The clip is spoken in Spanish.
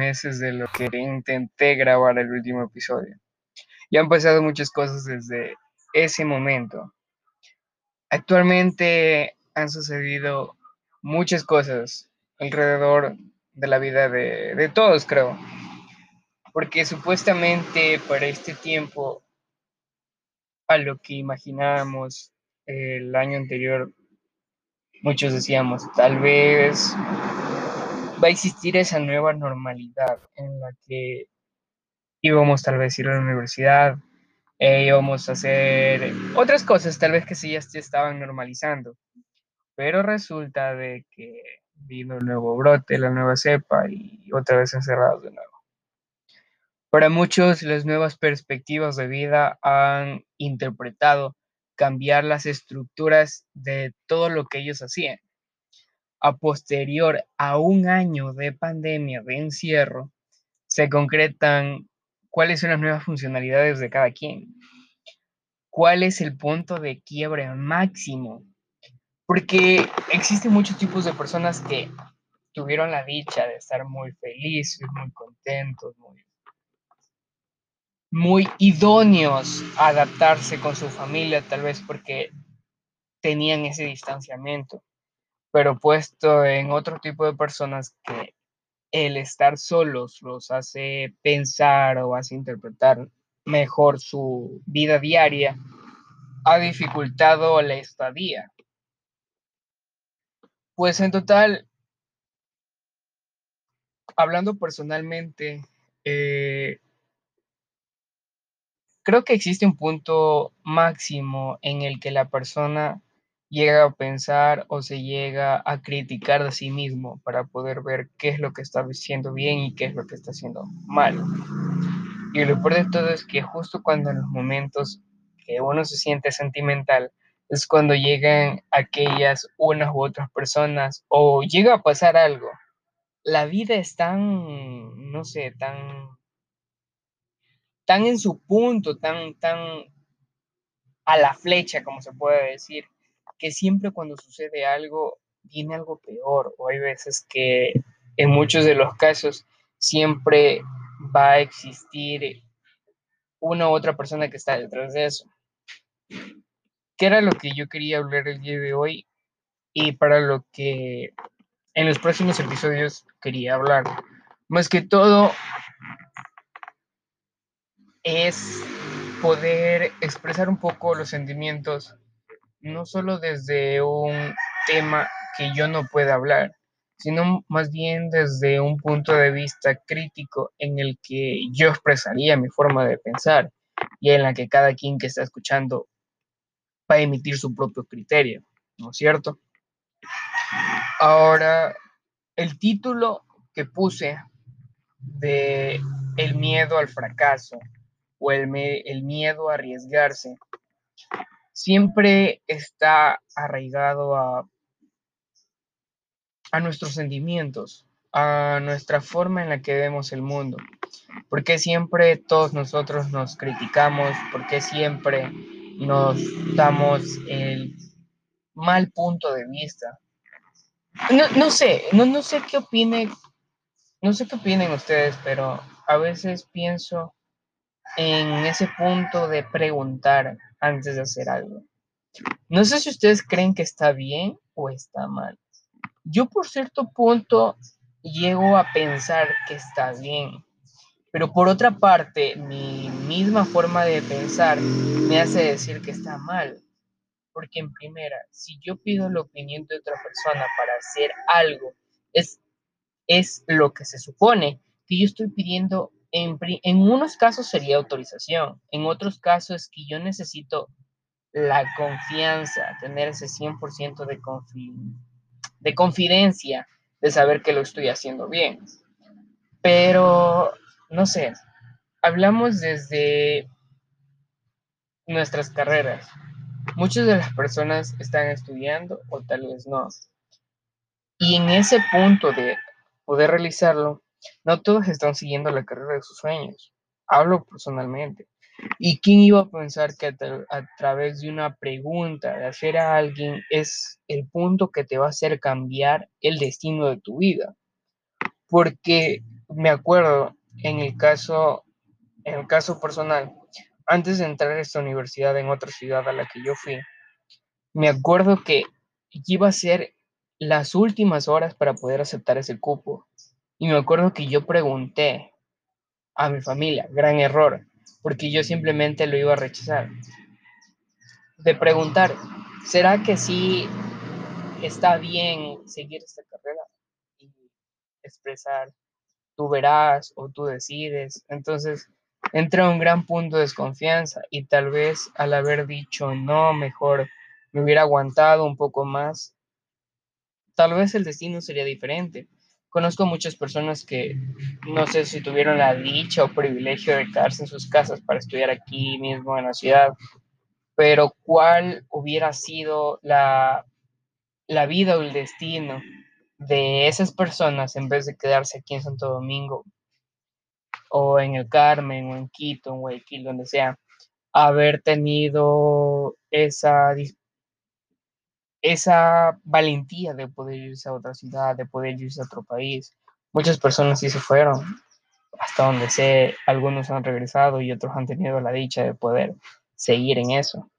meses de lo que intenté grabar el último episodio. Y han pasado muchas cosas desde ese momento. Actualmente han sucedido muchas cosas alrededor de la vida de, de todos, creo. Porque supuestamente para este tiempo, a lo que imaginábamos el año anterior, muchos decíamos, tal vez va a existir esa nueva normalidad en la que íbamos tal vez ir a la universidad, e íbamos a hacer otras cosas tal vez que sí ya se estaban normalizando. Pero resulta de que vino el nuevo brote, la nueva cepa y otra vez encerrados de nuevo. Para muchos, las nuevas perspectivas de vida han interpretado cambiar las estructuras de todo lo que ellos hacían a posterior a un año de pandemia, de encierro, se concretan cuáles son las nuevas funcionalidades de cada quien, cuál es el punto de quiebre máximo, porque existen muchos tipos de personas que tuvieron la dicha de estar muy felices, muy contentos, muy, muy idóneos a adaptarse con su familia, tal vez porque tenían ese distanciamiento pero puesto en otro tipo de personas que el estar solos los hace pensar o hace interpretar mejor su vida diaria, ha dificultado la estadía. Pues en total, hablando personalmente, eh, creo que existe un punto máximo en el que la persona llega a pensar o se llega a criticar de sí mismo para poder ver qué es lo que está haciendo bien y qué es lo que está haciendo mal. Y lo peor de todo es que justo cuando en los momentos que uno se siente sentimental es cuando llegan aquellas unas u otras personas o llega a pasar algo. La vida es tan, no sé, tan, tan en su punto, tan, tan a la flecha, como se puede decir, que siempre cuando sucede algo, viene algo peor, o hay veces que en muchos de los casos siempre va a existir una u otra persona que está detrás de eso. ¿Qué era lo que yo quería hablar el día de hoy y para lo que en los próximos episodios quería hablar? Más que todo es poder expresar un poco los sentimientos no solo desde un tema que yo no pueda hablar, sino más bien desde un punto de vista crítico en el que yo expresaría mi forma de pensar y en la que cada quien que está escuchando va a emitir su propio criterio, ¿no es cierto? Ahora, el título que puse de El miedo al fracaso o el, el miedo a arriesgarse siempre está arraigado a, a nuestros sentimientos, a nuestra forma en la que vemos el mundo. Porque siempre todos nosotros nos criticamos, porque siempre nos damos el mal punto de vista. No, no sé, no, no sé qué opinen, no sé qué opinen ustedes, pero a veces pienso en ese punto de preguntar antes de hacer algo. No sé si ustedes creen que está bien o está mal. Yo por cierto punto llego a pensar que está bien, pero por otra parte mi misma forma de pensar me hace decir que está mal. Porque en primera, si yo pido la opinión de otra persona para hacer algo, es, es lo que se supone que yo estoy pidiendo en, unos casos sería autorización, en otros casos es que yo necesito la confianza, tener ese 100% de, de confidencia, de saber que lo estoy haciendo bien. Pero, no sé, hablamos desde nuestras carreras. Muchas de las personas están estudiando o tal vez no. Y en ese punto de poder realizarlo, no todos están siguiendo la carrera de sus sueños. Hablo personalmente. ¿Y quién iba a pensar que a, través de una pregunta, de hacer a alguien, es el punto que te va a hacer cambiar el destino de tu vida? Porque me acuerdo en el caso, en el caso personal, antes de entrar a esta universidad en otra ciudad a la que yo fui, me acuerdo que iba a ser las últimas horas para poder aceptar ese cupo. Y me acuerdo que yo pregunté a mi familia, gran error, porque yo simplemente lo iba a rechazar. De preguntar, ¿será que sí está bien seguir esta carrera y expresar, tú verás o tú decides? Entonces, entra un gran punto de desconfianza y tal vez al haber dicho no, mejor me hubiera aguantado un poco más, tal vez el destino sería diferente. Conozco muchas personas que no sé si tuvieron la dicha o privilegio de quedarse en sus casas para estudiar aquí mismo en la ciudad, pero cuál hubiera sido la, la vida o el destino de esas personas en vez de quedarse aquí en Santo Domingo o en el Carmen o en Quito, en Guayaquil, donde sea, haber tenido esa esa valentía de poder irse a otra ciudad, de poder irse a otro país. Muchas personas sí se fueron, hasta donde sé, algunos han regresado y otros han tenido la dicha de poder seguir en eso.